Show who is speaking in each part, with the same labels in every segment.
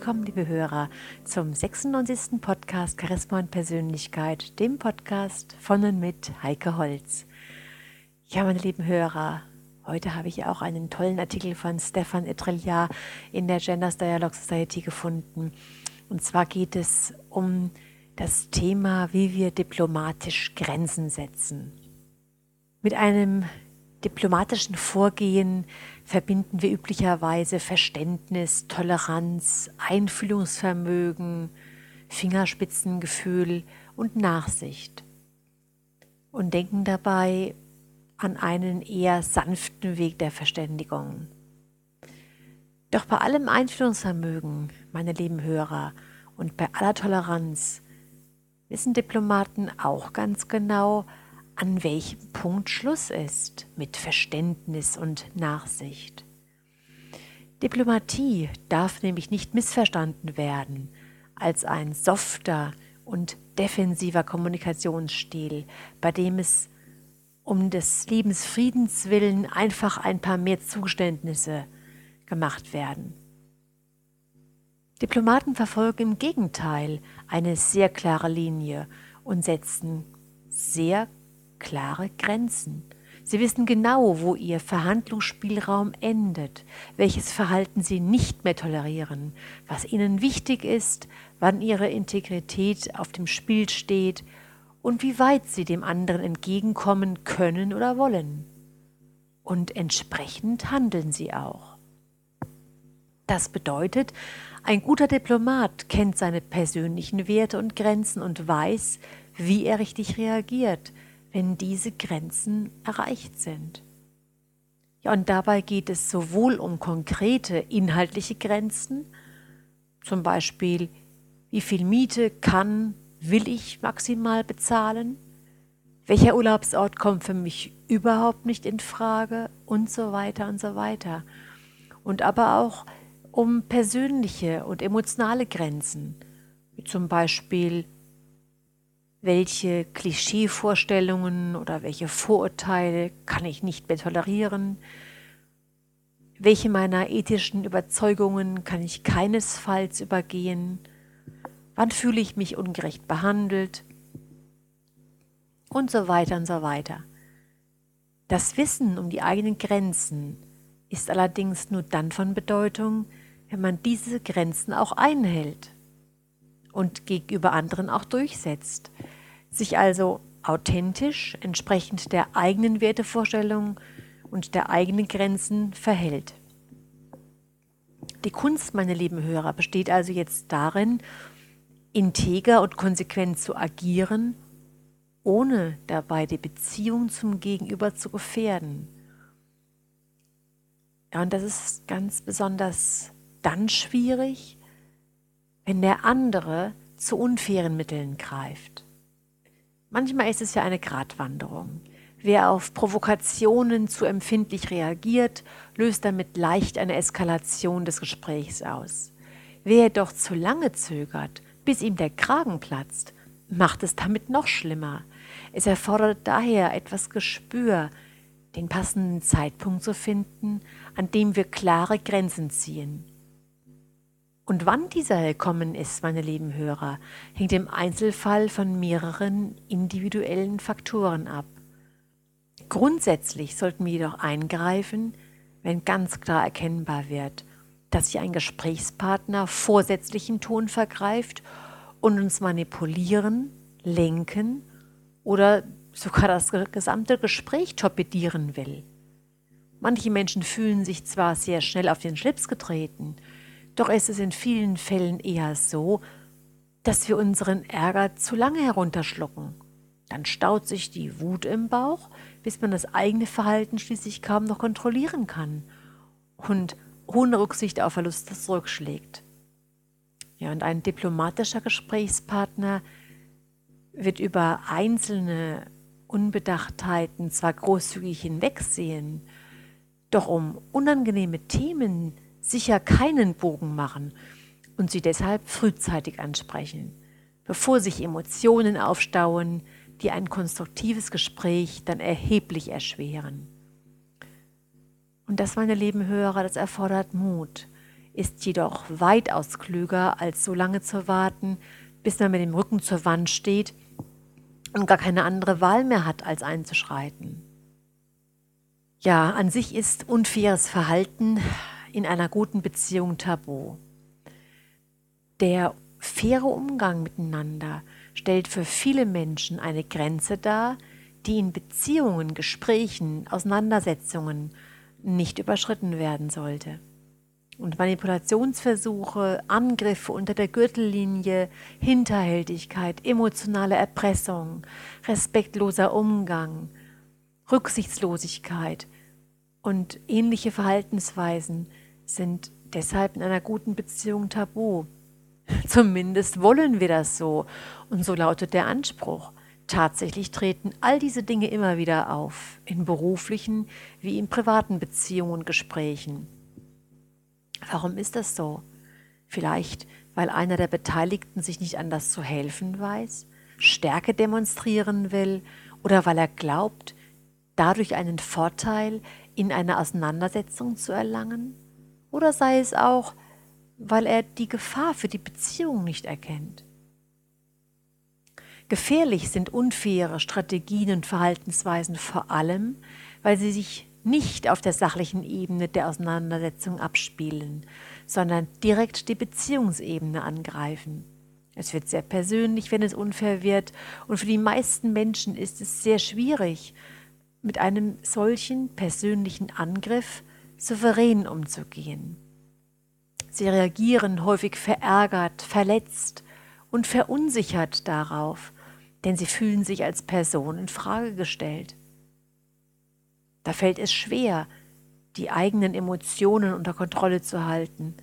Speaker 1: Willkommen, liebe Hörer, zum 96. Podcast Charisma und Persönlichkeit, dem Podcast von und mit Heike Holz. Ja, meine lieben Hörer, heute habe ich auch einen tollen Artikel von Stefan Etreliar in der Genders Dialogue Society gefunden. Und zwar geht es um das Thema, wie wir diplomatisch Grenzen setzen. Mit einem diplomatischen Vorgehen verbinden wir üblicherweise Verständnis, Toleranz, Einfühlungsvermögen, Fingerspitzengefühl und Nachsicht und denken dabei an einen eher sanften Weg der Verständigung. Doch bei allem Einfühlungsvermögen, meine lieben Hörer, und bei aller Toleranz wissen Diplomaten auch ganz genau, an welchem Punkt Schluss ist mit Verständnis und Nachsicht. Diplomatie darf nämlich nicht missverstanden werden als ein softer und defensiver Kommunikationsstil, bei dem es um des Lebensfriedens willen einfach ein paar mehr Zuständnisse gemacht werden. Diplomaten verfolgen im Gegenteil eine sehr klare Linie und setzen sehr klare Grenzen. Sie wissen genau, wo ihr Verhandlungsspielraum endet, welches Verhalten sie nicht mehr tolerieren, was ihnen wichtig ist, wann ihre Integrität auf dem Spiel steht und wie weit sie dem anderen entgegenkommen können oder wollen. Und entsprechend handeln sie auch. Das bedeutet, ein guter Diplomat kennt seine persönlichen Werte und Grenzen und weiß, wie er richtig reagiert, wenn diese Grenzen erreicht sind. Ja, und dabei geht es sowohl um konkrete inhaltliche Grenzen, zum Beispiel, wie viel Miete kann, will ich maximal bezahlen, welcher Urlaubsort kommt für mich überhaupt nicht in Frage und so weiter und so weiter. Und aber auch um persönliche und emotionale Grenzen, wie zum Beispiel, welche Klischeevorstellungen oder welche Vorurteile kann ich nicht mehr tolerieren, welche meiner ethischen Überzeugungen kann ich keinesfalls übergehen, wann fühle ich mich ungerecht behandelt? Und so weiter und so weiter. Das Wissen um die eigenen Grenzen ist allerdings nur dann von Bedeutung, wenn man diese Grenzen auch einhält und gegenüber anderen auch durchsetzt, sich also authentisch entsprechend der eigenen Wertevorstellung und der eigenen Grenzen verhält. Die Kunst, meine lieben Hörer, besteht also jetzt darin, integer und konsequent zu agieren, ohne dabei die Beziehung zum Gegenüber zu gefährden. Ja, und das ist ganz besonders dann schwierig, wenn der andere zu unfairen Mitteln greift. Manchmal ist es ja eine Gratwanderung. Wer auf Provokationen zu empfindlich reagiert, löst damit leicht eine Eskalation des Gesprächs aus. Wer jedoch zu lange zögert, bis ihm der Kragen platzt, macht es damit noch schlimmer. Es erfordert daher etwas Gespür, den passenden Zeitpunkt zu finden, an dem wir klare Grenzen ziehen. Und wann dieser gekommen ist, meine lieben Hörer, hängt im Einzelfall von mehreren individuellen Faktoren ab. Grundsätzlich sollten wir jedoch eingreifen, wenn ganz klar erkennbar wird, dass sich ein Gesprächspartner vorsätzlichen Ton vergreift und uns manipulieren, lenken oder sogar das gesamte Gespräch torpedieren will. Manche Menschen fühlen sich zwar sehr schnell auf den Schlips getreten, doch ist es in vielen Fällen eher so, dass wir unseren Ärger zu lange herunterschlucken. Dann staut sich die Wut im Bauch, bis man das eigene Verhalten schließlich kaum noch kontrollieren kann und ohne Rücksicht auf Verluste zurückschlägt. Ja, und ein diplomatischer Gesprächspartner wird über einzelne Unbedachtheiten zwar großzügig hinwegsehen, doch um unangenehme Themen sicher keinen Bogen machen und sie deshalb frühzeitig ansprechen, bevor sich Emotionen aufstauen, die ein konstruktives Gespräch dann erheblich erschweren. Und das, meine lieben Hörer, das erfordert Mut, ist jedoch weitaus klüger, als so lange zu warten, bis man mit dem Rücken zur Wand steht und gar keine andere Wahl mehr hat, als einzuschreiten. Ja, an sich ist unfaires Verhalten in einer guten Beziehung tabu. Der faire Umgang miteinander stellt für viele Menschen eine Grenze dar, die in Beziehungen, Gesprächen, Auseinandersetzungen nicht überschritten werden sollte. Und Manipulationsversuche, Angriffe unter der Gürtellinie, Hinterhältigkeit, emotionale Erpressung, respektloser Umgang, Rücksichtslosigkeit und ähnliche Verhaltensweisen sind deshalb in einer guten Beziehung tabu. Zumindest wollen wir das so. Und so lautet der Anspruch. Tatsächlich treten all diese Dinge immer wieder auf, in beruflichen wie in privaten Beziehungen und Gesprächen. Warum ist das so? Vielleicht, weil einer der Beteiligten sich nicht anders zu helfen weiß, Stärke demonstrieren will oder weil er glaubt, dadurch einen Vorteil in einer Auseinandersetzung zu erlangen? Oder sei es auch, weil er die Gefahr für die Beziehung nicht erkennt? Gefährlich sind unfaire Strategien und Verhaltensweisen vor allem, weil sie sich nicht auf der sachlichen Ebene der Auseinandersetzung abspielen, sondern direkt die Beziehungsebene angreifen. Es wird sehr persönlich, wenn es unfair wird, und für die meisten Menschen ist es sehr schwierig, mit einem solchen persönlichen Angriff souverän umzugehen. Sie reagieren häufig verärgert, verletzt und verunsichert darauf, denn sie fühlen sich als Person in Frage gestellt. Da fällt es schwer, die eigenen Emotionen unter Kontrolle zu halten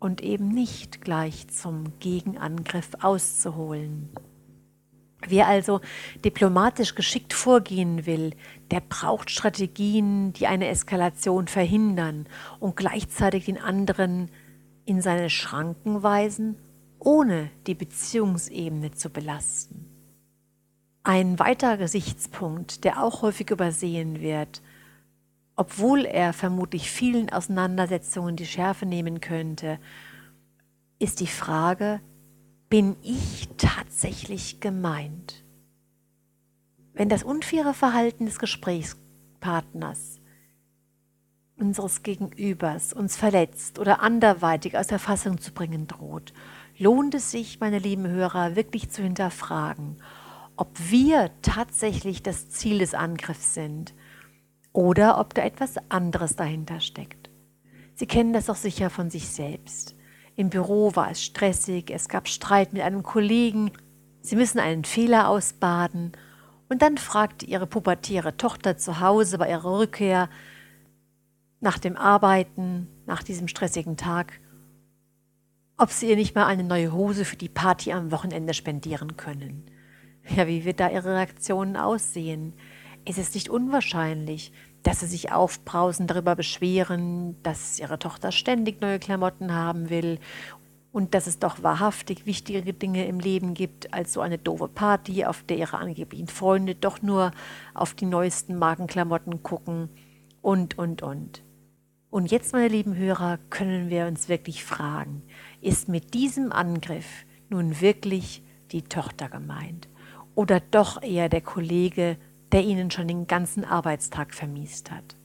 Speaker 1: und eben nicht gleich zum Gegenangriff auszuholen. Wer also diplomatisch geschickt vorgehen will, der braucht Strategien, die eine Eskalation verhindern und gleichzeitig den anderen in seine Schranken weisen, ohne die Beziehungsebene zu belasten. Ein weiterer Gesichtspunkt, der auch häufig übersehen wird, obwohl er vermutlich vielen Auseinandersetzungen die Schärfe nehmen könnte, ist die Frage, bin ich tatsächlich gemeint? Wenn das unfaire Verhalten des Gesprächspartners, unseres Gegenübers uns verletzt oder anderweitig aus der Fassung zu bringen droht, lohnt es sich, meine lieben Hörer, wirklich zu hinterfragen, ob wir tatsächlich das Ziel des Angriffs sind oder ob da etwas anderes dahinter steckt. Sie kennen das auch sicher von sich selbst. Im Büro war es stressig, es gab Streit mit einem Kollegen, Sie müssen einen Fehler ausbaden und dann fragte Ihre pubertäre Tochter zu Hause bei ihrer Rückkehr nach dem Arbeiten, nach diesem stressigen Tag, ob Sie ihr nicht mal eine neue Hose für die Party am Wochenende spendieren können. Ja, wie wird da Ihre Reaktionen aussehen? Es ist nicht unwahrscheinlich, dass Sie sich aufbrausend darüber beschweren, dass Ihre Tochter ständig neue Klamotten haben will und dass es doch wahrhaftig wichtigere Dinge im Leben gibt als so eine doofe Party, auf der Ihre angeblichen Freunde doch nur auf die neuesten Markenklamotten gucken und, und, und. Und jetzt, meine lieben Hörer, können wir uns wirklich fragen, ist mit diesem Angriff nun wirklich die Tochter gemeint? oder doch eher der Kollege, der Ihnen schon den ganzen Arbeitstag vermiest hat.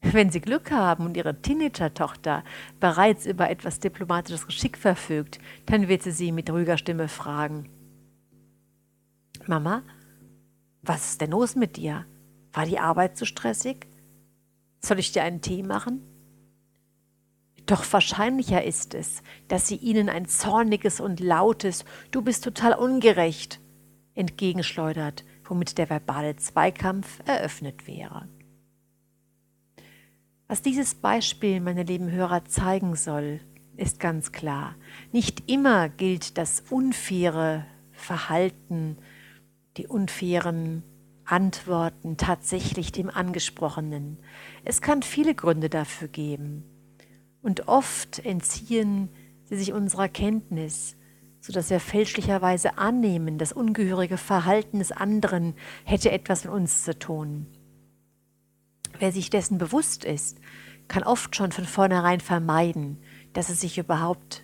Speaker 1: Wenn Sie Glück haben und Ihre Teenager-Tochter bereits über etwas diplomatisches Geschick verfügt, dann wird sie Sie mit ruhiger Stimme fragen. Mama, was ist denn los mit dir? War die Arbeit zu stressig? Soll ich dir einen Tee machen? Doch wahrscheinlicher ist es, dass sie ihnen ein zorniges und lautes Du bist total ungerecht entgegenschleudert, womit der verbale Zweikampf eröffnet wäre. Was dieses Beispiel, meine lieben Hörer, zeigen soll, ist ganz klar. Nicht immer gilt das unfaire Verhalten, die unfairen Antworten tatsächlich dem Angesprochenen. Es kann viele Gründe dafür geben. Und oft entziehen sie sich unserer Kenntnis sodass wir fälschlicherweise annehmen, das ungehörige Verhalten des anderen hätte etwas mit uns zu tun. Wer sich dessen bewusst ist, kann oft schon von vornherein vermeiden, dass es sich überhaupt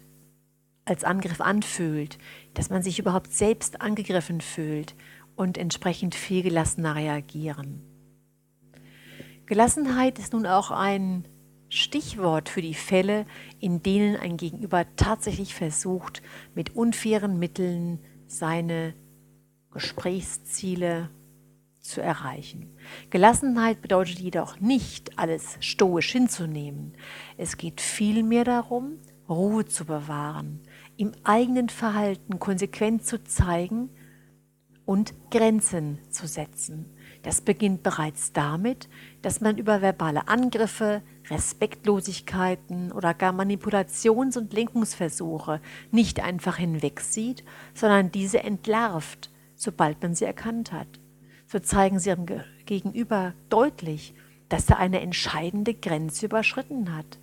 Speaker 1: als Angriff anfühlt, dass man sich überhaupt selbst angegriffen fühlt und entsprechend viel gelassener reagieren. Gelassenheit ist nun auch ein Stichwort für die Fälle, in denen ein Gegenüber tatsächlich versucht, mit unfairen Mitteln seine Gesprächsziele zu erreichen. Gelassenheit bedeutet jedoch nicht, alles stoisch hinzunehmen. Es geht vielmehr darum, Ruhe zu bewahren, im eigenen Verhalten konsequent zu zeigen und Grenzen zu setzen. Das beginnt bereits damit, dass man über verbale Angriffe, Respektlosigkeiten oder gar Manipulations- und Lenkungsversuche nicht einfach hinwegsieht, sondern diese entlarvt, sobald man sie erkannt hat so zeigen sie ihrem Gegenüber deutlich, dass er eine entscheidende Grenze überschritten hat.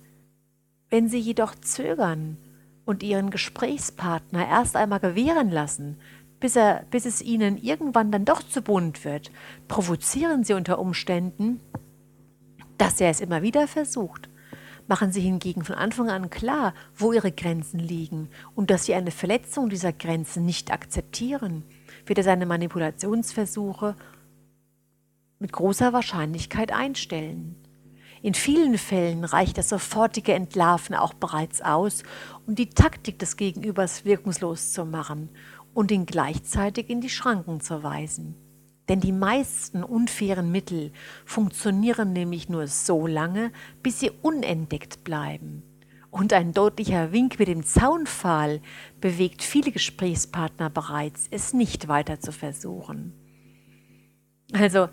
Speaker 1: Wenn sie jedoch zögern und ihren Gesprächspartner erst einmal gewähren lassen, bis, er, bis es ihnen irgendwann dann doch zu bunt wird, provozieren sie unter Umständen, dass er es immer wieder versucht. Machen sie hingegen von Anfang an klar, wo ihre Grenzen liegen und dass sie eine Verletzung dieser Grenzen nicht akzeptieren, wird er seine Manipulationsversuche mit großer Wahrscheinlichkeit einstellen. In vielen Fällen reicht das sofortige Entlarven auch bereits aus, um die Taktik des Gegenübers wirkungslos zu machen und ihn gleichzeitig in die Schranken zu weisen. Denn die meisten unfairen Mittel funktionieren nämlich nur so lange, bis sie unentdeckt bleiben. Und ein deutlicher Wink mit dem Zaunpfahl bewegt viele Gesprächspartner bereits, es nicht weiter zu versuchen. Also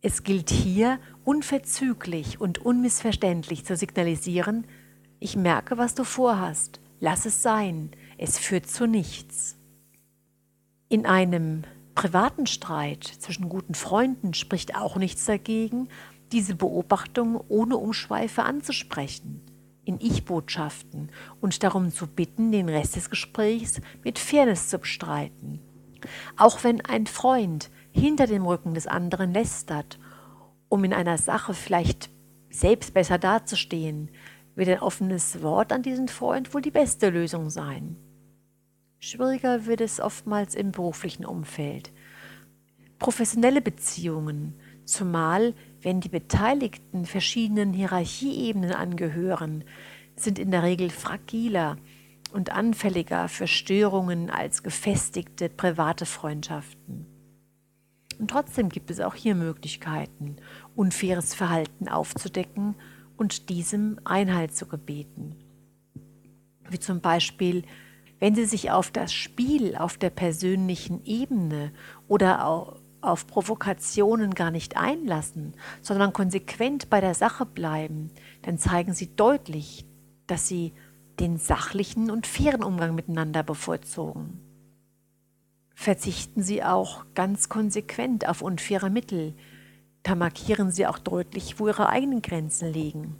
Speaker 1: es gilt hier unverzüglich und unmissverständlich zu signalisieren, ich merke, was du vorhast, lass es sein, es führt zu nichts. In einem privaten Streit zwischen guten Freunden spricht auch nichts dagegen, diese Beobachtung ohne Umschweife anzusprechen, in Ich-Botschaften und darum zu bitten, den Rest des Gesprächs mit Fairness zu bestreiten. Auch wenn ein Freund hinter dem Rücken des anderen lästert, um in einer Sache vielleicht selbst besser dazustehen, wird ein offenes Wort an diesen Freund wohl die beste Lösung sein. Schwieriger wird es oftmals im beruflichen Umfeld. Professionelle Beziehungen, zumal wenn die Beteiligten verschiedenen Hierarchieebenen angehören, sind in der Regel fragiler und anfälliger für Störungen als gefestigte private Freundschaften. Und trotzdem gibt es auch hier Möglichkeiten, unfaires Verhalten aufzudecken und diesem Einhalt zu gebeten. Wie zum Beispiel, wenn Sie sich auf das Spiel auf der persönlichen Ebene oder auf Provokationen gar nicht einlassen, sondern konsequent bei der Sache bleiben, dann zeigen Sie deutlich, dass Sie den sachlichen und fairen Umgang miteinander bevorzugen verzichten sie auch ganz konsequent auf unfaire Mittel. Da markieren sie auch deutlich, wo ihre eigenen Grenzen liegen.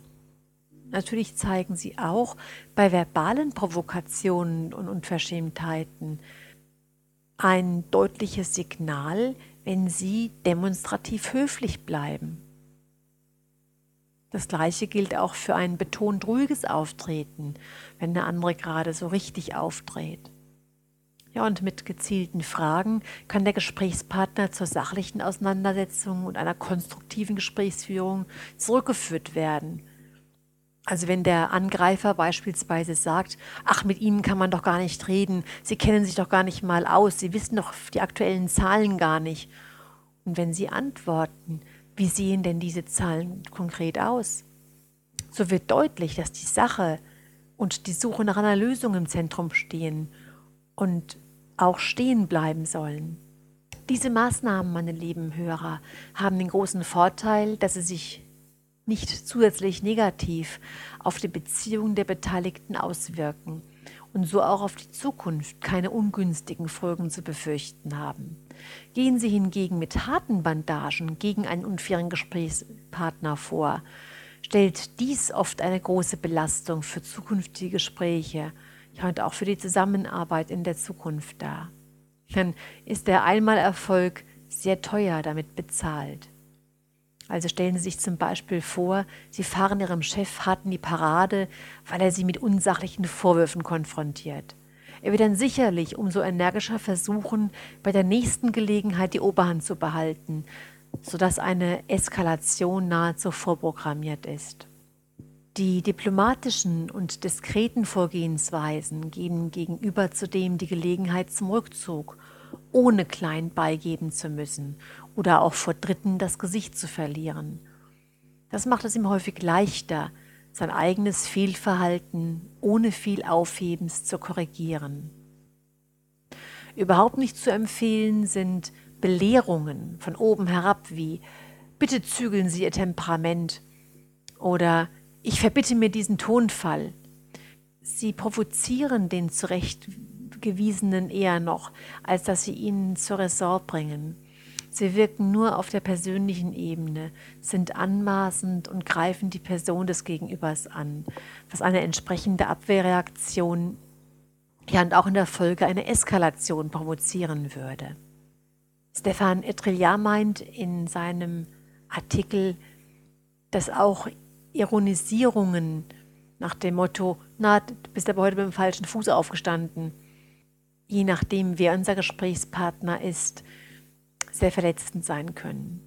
Speaker 1: Natürlich zeigen sie auch bei verbalen Provokationen und Unverschämtheiten ein deutliches Signal, wenn sie demonstrativ höflich bleiben. Das gleiche gilt auch für ein betont ruhiges Auftreten, wenn der andere gerade so richtig aufdreht. Ja, und mit gezielten Fragen kann der Gesprächspartner zur sachlichen Auseinandersetzung und einer konstruktiven Gesprächsführung zurückgeführt werden. Also wenn der Angreifer beispielsweise sagt, ach, mit Ihnen kann man doch gar nicht reden, Sie kennen sich doch gar nicht mal aus, Sie wissen doch die aktuellen Zahlen gar nicht. Und wenn Sie antworten, wie sehen denn diese Zahlen konkret aus? So wird deutlich, dass die Sache und die Suche nach einer Lösung im Zentrum stehen und auch stehen bleiben sollen. Diese Maßnahmen, meine lieben Hörer, haben den großen Vorteil, dass sie sich nicht zusätzlich negativ auf die Beziehungen der Beteiligten auswirken und so auch auf die Zukunft keine ungünstigen Folgen zu befürchten haben. Gehen Sie hingegen mit harten Bandagen gegen einen unfairen Gesprächspartner vor, stellt dies oft eine große Belastung für zukünftige Gespräche ja, und auch für die Zusammenarbeit in der Zukunft da. Dann ist der Einmalerfolg sehr teuer damit bezahlt. Also stellen Sie sich zum Beispiel vor, Sie fahren Ihrem Chef hart in die Parade, weil er Sie mit unsachlichen Vorwürfen konfrontiert. Er wird dann sicherlich umso energischer versuchen, bei der nächsten Gelegenheit die Oberhand zu behalten, sodass eine Eskalation nahezu vorprogrammiert ist. Die diplomatischen und diskreten Vorgehensweisen geben gegenüber zudem die Gelegenheit zum Rückzug, ohne klein beigeben zu müssen oder auch vor Dritten das Gesicht zu verlieren. Das macht es ihm häufig leichter, sein eigenes Fehlverhalten ohne viel Aufhebens zu korrigieren. Überhaupt nicht zu empfehlen sind Belehrungen von oben herab wie Bitte zügeln Sie Ihr Temperament oder Ich verbitte mir diesen Tonfall. Sie provozieren den Zurechtgewiesenen eher noch, als dass sie ihn zur Ressort bringen. Sie wirken nur auf der persönlichen Ebene, sind anmaßend und greifen die Person des Gegenübers an, was eine entsprechende Abwehrreaktion, ja und auch in der Folge eine Eskalation provozieren würde. Stefan Etrillard meint in seinem Artikel, dass auch Ironisierungen nach dem Motto, na, du bist aber heute mit dem falschen Fuß aufgestanden, je nachdem, wer unser Gesprächspartner ist, sehr verletzend sein können.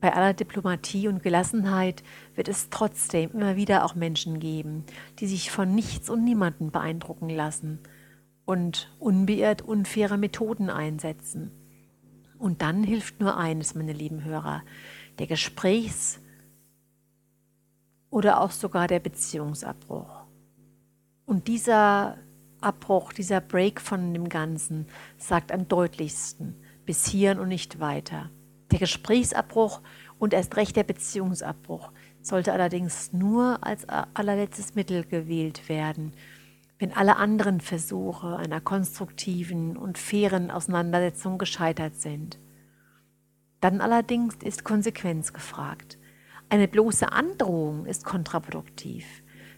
Speaker 1: Bei aller Diplomatie und Gelassenheit wird es trotzdem immer wieder auch Menschen geben, die sich von nichts und niemanden beeindrucken lassen und unbeirrt unfaire Methoden einsetzen. Und dann hilft nur eines, meine lieben Hörer, der Gesprächs- oder auch sogar der Beziehungsabbruch. Und dieser Abbruch, dieser Break von dem Ganzen sagt am deutlichsten bis hierhin und nicht weiter. Der Gesprächsabbruch und erst recht der Beziehungsabbruch sollte allerdings nur als allerletztes Mittel gewählt werden, wenn alle anderen Versuche einer konstruktiven und fairen Auseinandersetzung gescheitert sind. Dann allerdings ist Konsequenz gefragt. Eine bloße Androhung ist kontraproduktiv.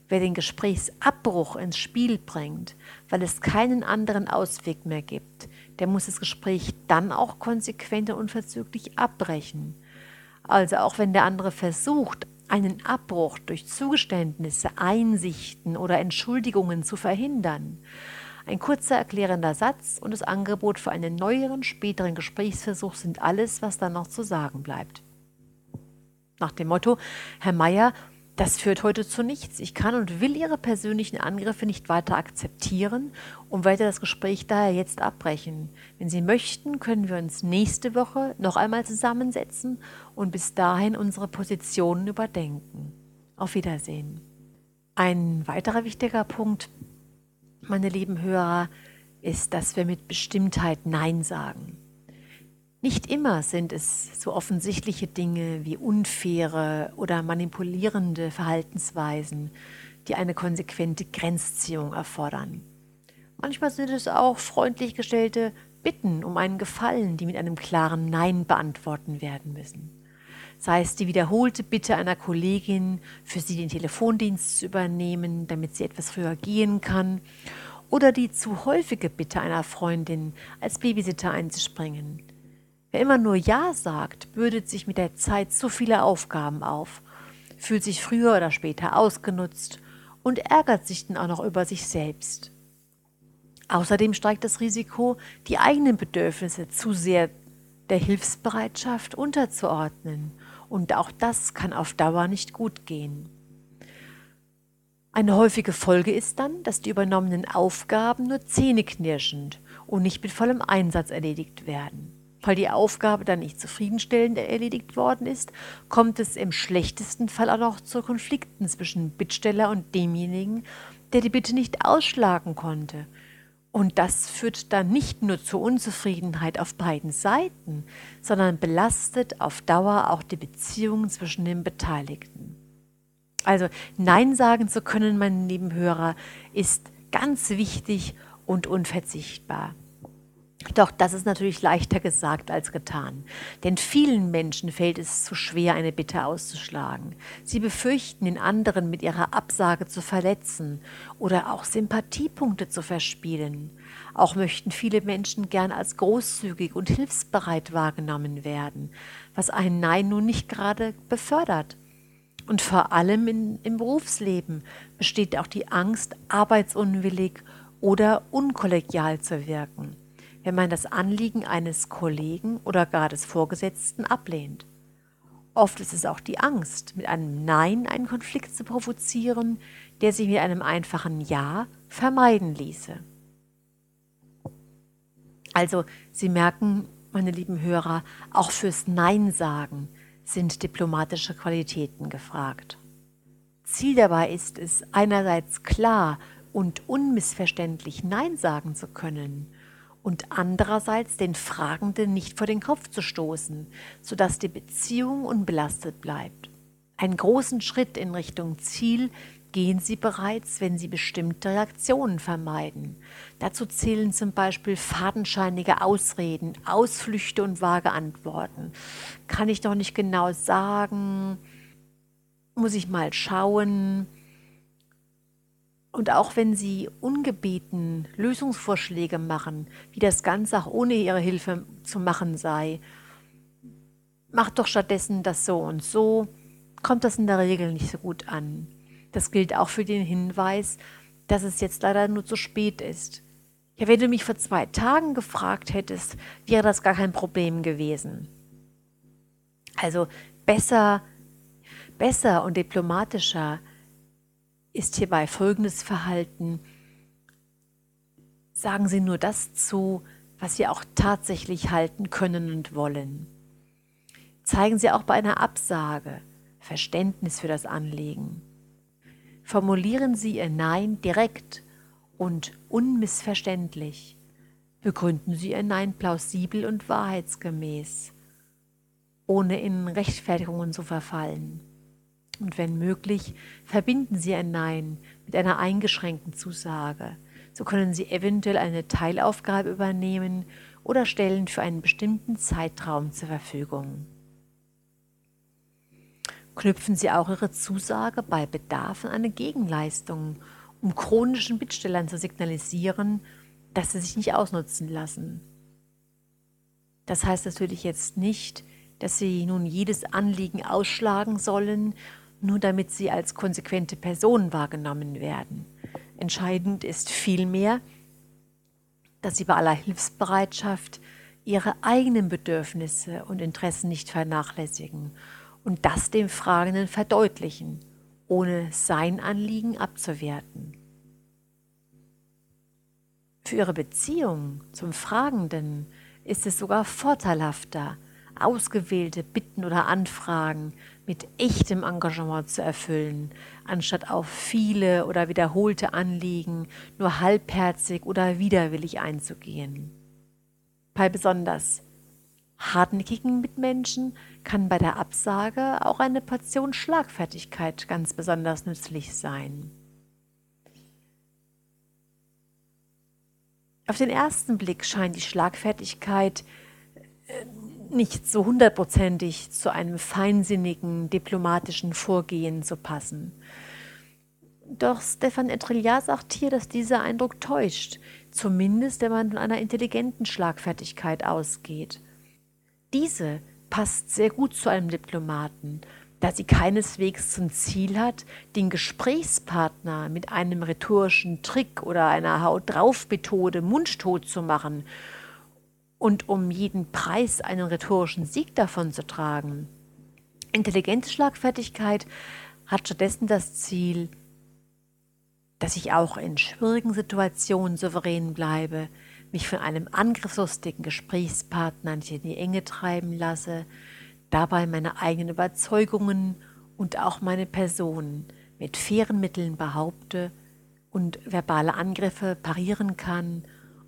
Speaker 1: Wer den Gesprächsabbruch ins Spiel bringt, weil es keinen anderen Ausweg mehr gibt, der muss das Gespräch dann auch konsequent und unverzüglich abbrechen. Also auch wenn der andere versucht, einen Abbruch durch Zugeständnisse, Einsichten oder Entschuldigungen zu verhindern. Ein kurzer erklärender Satz und das Angebot für einen neueren, späteren Gesprächsversuch sind alles, was dann noch zu sagen bleibt. Nach dem Motto, Herr Meier, das führt heute zu nichts. Ich kann und will Ihre persönlichen Angriffe nicht weiter akzeptieren und werde das Gespräch daher jetzt abbrechen. Wenn Sie möchten, können wir uns nächste Woche noch einmal zusammensetzen und bis dahin unsere Positionen überdenken. Auf Wiedersehen. Ein weiterer wichtiger Punkt, meine lieben Hörer, ist, dass wir mit Bestimmtheit Nein sagen. Nicht immer sind es so offensichtliche Dinge wie unfaire oder manipulierende Verhaltensweisen, die eine konsequente Grenzziehung erfordern. Manchmal sind es auch freundlich gestellte Bitten um einen Gefallen, die mit einem klaren Nein beantworten werden müssen. Sei es die wiederholte Bitte einer Kollegin, für sie den Telefondienst zu übernehmen, damit sie etwas früher gehen kann, oder die zu häufige Bitte einer Freundin, als Babysitter einzuspringen. Wer immer nur Ja sagt, bürdet sich mit der Zeit zu viele Aufgaben auf, fühlt sich früher oder später ausgenutzt und ärgert sich dann auch noch über sich selbst. Außerdem steigt das Risiko, die eigenen Bedürfnisse zu sehr der Hilfsbereitschaft unterzuordnen, und auch das kann auf Dauer nicht gut gehen. Eine häufige Folge ist dann, dass die übernommenen Aufgaben nur zähneknirschend und nicht mit vollem Einsatz erledigt werden. Weil die Aufgabe dann nicht zufriedenstellend erledigt worden ist, kommt es im schlechtesten Fall auch noch zu Konflikten zwischen Bittsteller und demjenigen, der die Bitte nicht ausschlagen konnte. Und das führt dann nicht nur zur Unzufriedenheit auf beiden Seiten, sondern belastet auf Dauer auch die Beziehungen zwischen den Beteiligten. Also Nein sagen zu können, meine lieben Hörer, ist ganz wichtig und unverzichtbar. Doch das ist natürlich leichter gesagt als getan. Denn vielen Menschen fällt es zu schwer, eine Bitte auszuschlagen. Sie befürchten, den anderen mit ihrer Absage zu verletzen oder auch Sympathiepunkte zu verspielen. Auch möchten viele Menschen gern als großzügig und hilfsbereit wahrgenommen werden, was ein Nein nun nicht gerade befördert. Und vor allem in, im Berufsleben besteht auch die Angst, arbeitsunwillig oder unkollegial zu wirken wenn man das Anliegen eines Kollegen oder gar des Vorgesetzten ablehnt. Oft ist es auch die Angst, mit einem Nein einen Konflikt zu provozieren, der sich mit einem einfachen Ja vermeiden ließe. Also, Sie merken, meine lieben Hörer, auch fürs Nein sagen sind diplomatische Qualitäten gefragt. Ziel dabei ist es, einerseits klar und unmissverständlich Nein sagen zu können und andererseits den Fragenden nicht vor den Kopf zu stoßen, sodass die Beziehung unbelastet bleibt. Einen großen Schritt in Richtung Ziel gehen sie bereits, wenn sie bestimmte Reaktionen vermeiden. Dazu zählen zum Beispiel fadenscheinige Ausreden, Ausflüchte und vage Antworten. Kann ich doch nicht genau sagen, muss ich mal schauen, und auch wenn Sie ungebeten Lösungsvorschläge machen, wie das Ganze auch ohne Ihre Hilfe zu machen sei, macht doch stattdessen das so und so, kommt das in der Regel nicht so gut an. Das gilt auch für den Hinweis, dass es jetzt leider nur zu spät ist. Ja, wenn du mich vor zwei Tagen gefragt hättest, wäre das gar kein Problem gewesen. Also besser, besser und diplomatischer ist hierbei folgendes Verhalten. Sagen Sie nur das zu, was Sie auch tatsächlich halten können und wollen. Zeigen Sie auch bei einer Absage Verständnis für das Anliegen. Formulieren Sie Ihr Nein direkt und unmissverständlich. Begründen Sie Ihr Nein plausibel und wahrheitsgemäß, ohne in Rechtfertigungen zu verfallen. Und wenn möglich, verbinden Sie ein Nein mit einer eingeschränkten Zusage. So können Sie eventuell eine Teilaufgabe übernehmen oder stellen für einen bestimmten Zeitraum zur Verfügung. Knüpfen Sie auch Ihre Zusage bei Bedarf an eine Gegenleistung, um chronischen Bittstellern zu signalisieren, dass sie sich nicht ausnutzen lassen. Das heißt natürlich jetzt nicht, dass Sie nun jedes Anliegen ausschlagen sollen nur damit sie als konsequente Person wahrgenommen werden. Entscheidend ist vielmehr, dass sie bei aller Hilfsbereitschaft ihre eigenen Bedürfnisse und Interessen nicht vernachlässigen und das dem Fragenden verdeutlichen, ohne sein Anliegen abzuwerten. Für ihre Beziehung zum Fragenden ist es sogar vorteilhafter, ausgewählte Bitten oder Anfragen mit echtem Engagement zu erfüllen, anstatt auf viele oder wiederholte Anliegen nur halbherzig oder widerwillig einzugehen. Bei besonders hartnäckigen Mitmenschen kann bei der Absage auch eine Portion Schlagfertigkeit ganz besonders nützlich sein. Auf den ersten Blick scheint die Schlagfertigkeit äh, nicht so hundertprozentig zu einem feinsinnigen diplomatischen Vorgehen zu passen. Doch Stefan Etrillat sagt hier, dass dieser Eindruck täuscht, zumindest wenn man von einer intelligenten Schlagfertigkeit ausgeht. Diese passt sehr gut zu einem Diplomaten, da sie keineswegs zum Ziel hat, den Gesprächspartner mit einem rhetorischen Trick oder einer Haut drauf Methode mundtot zu machen und um jeden Preis einen rhetorischen Sieg davon zu tragen. Intelligente Schlagfertigkeit hat stattdessen das Ziel, dass ich auch in schwierigen Situationen souverän bleibe, mich von einem angriffslustigen Gesprächspartner nicht in die Enge treiben lasse, dabei meine eigenen Überzeugungen und auch meine Person mit fairen Mitteln behaupte und verbale Angriffe parieren kann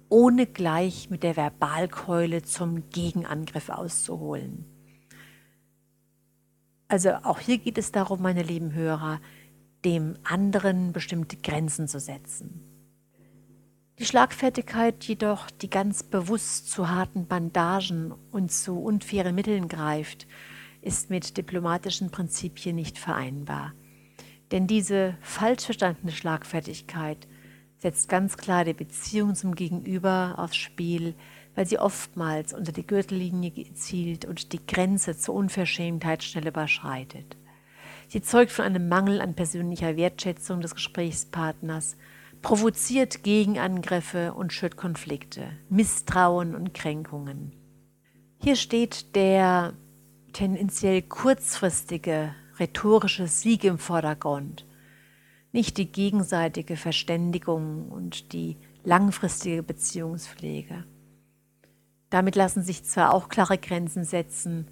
Speaker 1: ohne gleich mit der Verbalkeule zum Gegenangriff auszuholen. Also auch hier geht es darum, meine lieben Hörer, dem anderen bestimmte Grenzen zu setzen. Die Schlagfertigkeit jedoch, die ganz bewusst zu harten Bandagen und zu unfairen Mitteln greift, ist mit diplomatischen Prinzipien nicht vereinbar. Denn diese falsch verstandene Schlagfertigkeit setzt ganz klar die Beziehung zum Gegenüber aufs Spiel, weil sie oftmals unter die Gürtellinie zielt und die Grenze zur Unverschämtheit schnell überschreitet. Sie zeugt von einem Mangel an persönlicher Wertschätzung des Gesprächspartners, provoziert Gegenangriffe und schürt Konflikte, Misstrauen und Kränkungen. Hier steht der tendenziell kurzfristige rhetorische Sieg im Vordergrund, nicht die gegenseitige Verständigung und die langfristige Beziehungspflege. Damit lassen sich zwar auch klare Grenzen setzen,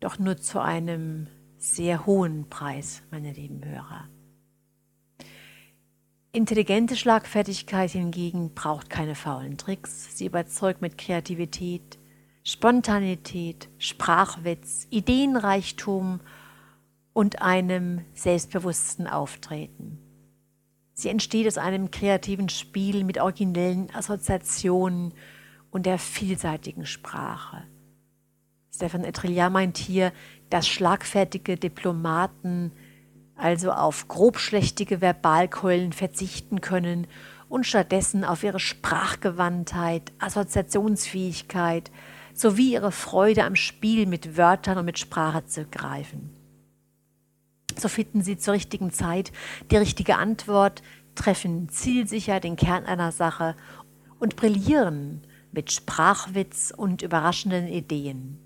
Speaker 1: doch nur zu einem sehr hohen Preis, meine lieben Hörer. Intelligente Schlagfertigkeit hingegen braucht keine faulen Tricks. Sie überzeugt mit Kreativität, Spontanität, Sprachwitz, Ideenreichtum und einem selbstbewussten Auftreten. Sie entsteht aus einem kreativen Spiel mit originellen Assoziationen und der vielseitigen Sprache. Stefan Etrillat meint hier, dass schlagfertige Diplomaten also auf grobschlächtige Verbalkeulen verzichten können und stattdessen auf ihre Sprachgewandtheit, Assoziationsfähigkeit sowie ihre Freude am Spiel mit Wörtern und mit Sprache zu greifen. So finden sie zur richtigen Zeit die richtige Antwort, treffen zielsicher den Kern einer Sache und brillieren mit Sprachwitz und überraschenden Ideen.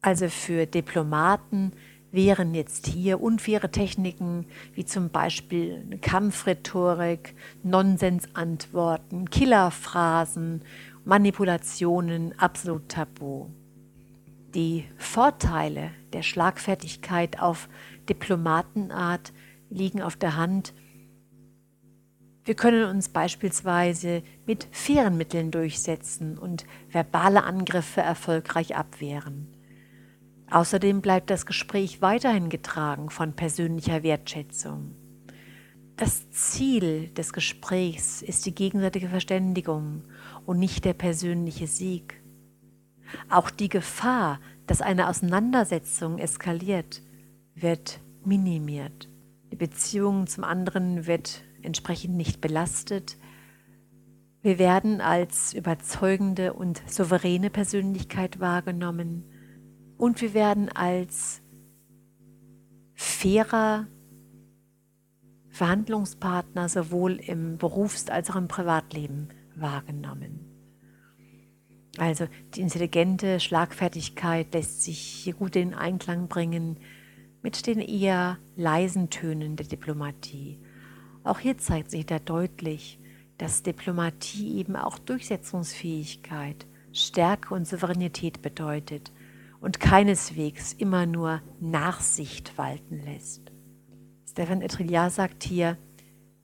Speaker 1: Also für Diplomaten wären jetzt hier unfaire Techniken wie zum Beispiel Kampfrhetorik, Nonsensantworten, Killerphrasen, Manipulationen absolut tabu. Die Vorteile der Schlagfertigkeit auf Diplomatenart liegen auf der Hand. Wir können uns beispielsweise mit fairen Mitteln durchsetzen und verbale Angriffe erfolgreich abwehren. Außerdem bleibt das Gespräch weiterhin getragen von persönlicher Wertschätzung. Das Ziel des Gesprächs ist die gegenseitige Verständigung und nicht der persönliche Sieg. Auch die Gefahr, dass eine Auseinandersetzung eskaliert, wird minimiert. Die Beziehung zum anderen wird entsprechend nicht belastet. Wir werden als überzeugende und souveräne Persönlichkeit wahrgenommen und wir werden als fairer Verhandlungspartner sowohl im Berufs- als auch im Privatleben wahrgenommen. Also die intelligente Schlagfertigkeit lässt sich hier gut in Einklang bringen mit den eher leisen Tönen der Diplomatie. Auch hier zeigt sich da deutlich, dass Diplomatie eben auch Durchsetzungsfähigkeit, Stärke und Souveränität bedeutet und keineswegs immer nur Nachsicht walten lässt. Stefan Etrillat sagt hier,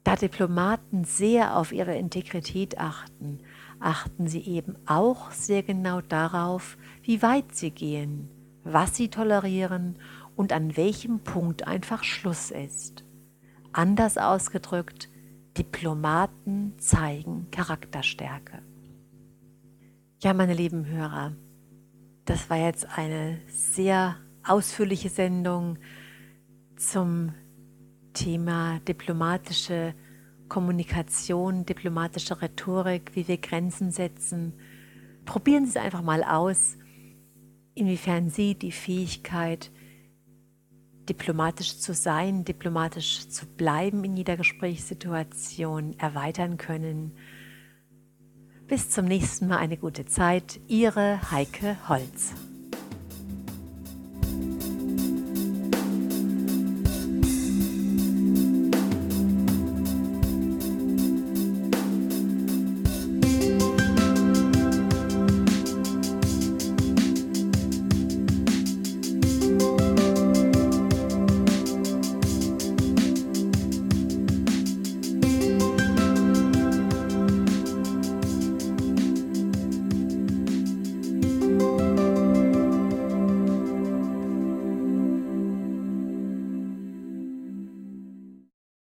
Speaker 1: da Diplomaten sehr auf ihre Integrität achten, achten sie eben auch sehr genau darauf, wie weit sie gehen, was sie tolerieren und an welchem Punkt einfach Schluss ist. Anders ausgedrückt, Diplomaten zeigen Charakterstärke. Ja, meine lieben Hörer, das war jetzt eine sehr ausführliche Sendung zum Thema diplomatische Kommunikation, diplomatische Rhetorik, wie wir Grenzen setzen. Probieren Sie es einfach mal aus, inwiefern Sie die Fähigkeit, diplomatisch zu sein, diplomatisch zu bleiben in jeder Gesprächssituation erweitern können. Bis zum nächsten Mal eine gute Zeit. Ihre Heike Holz.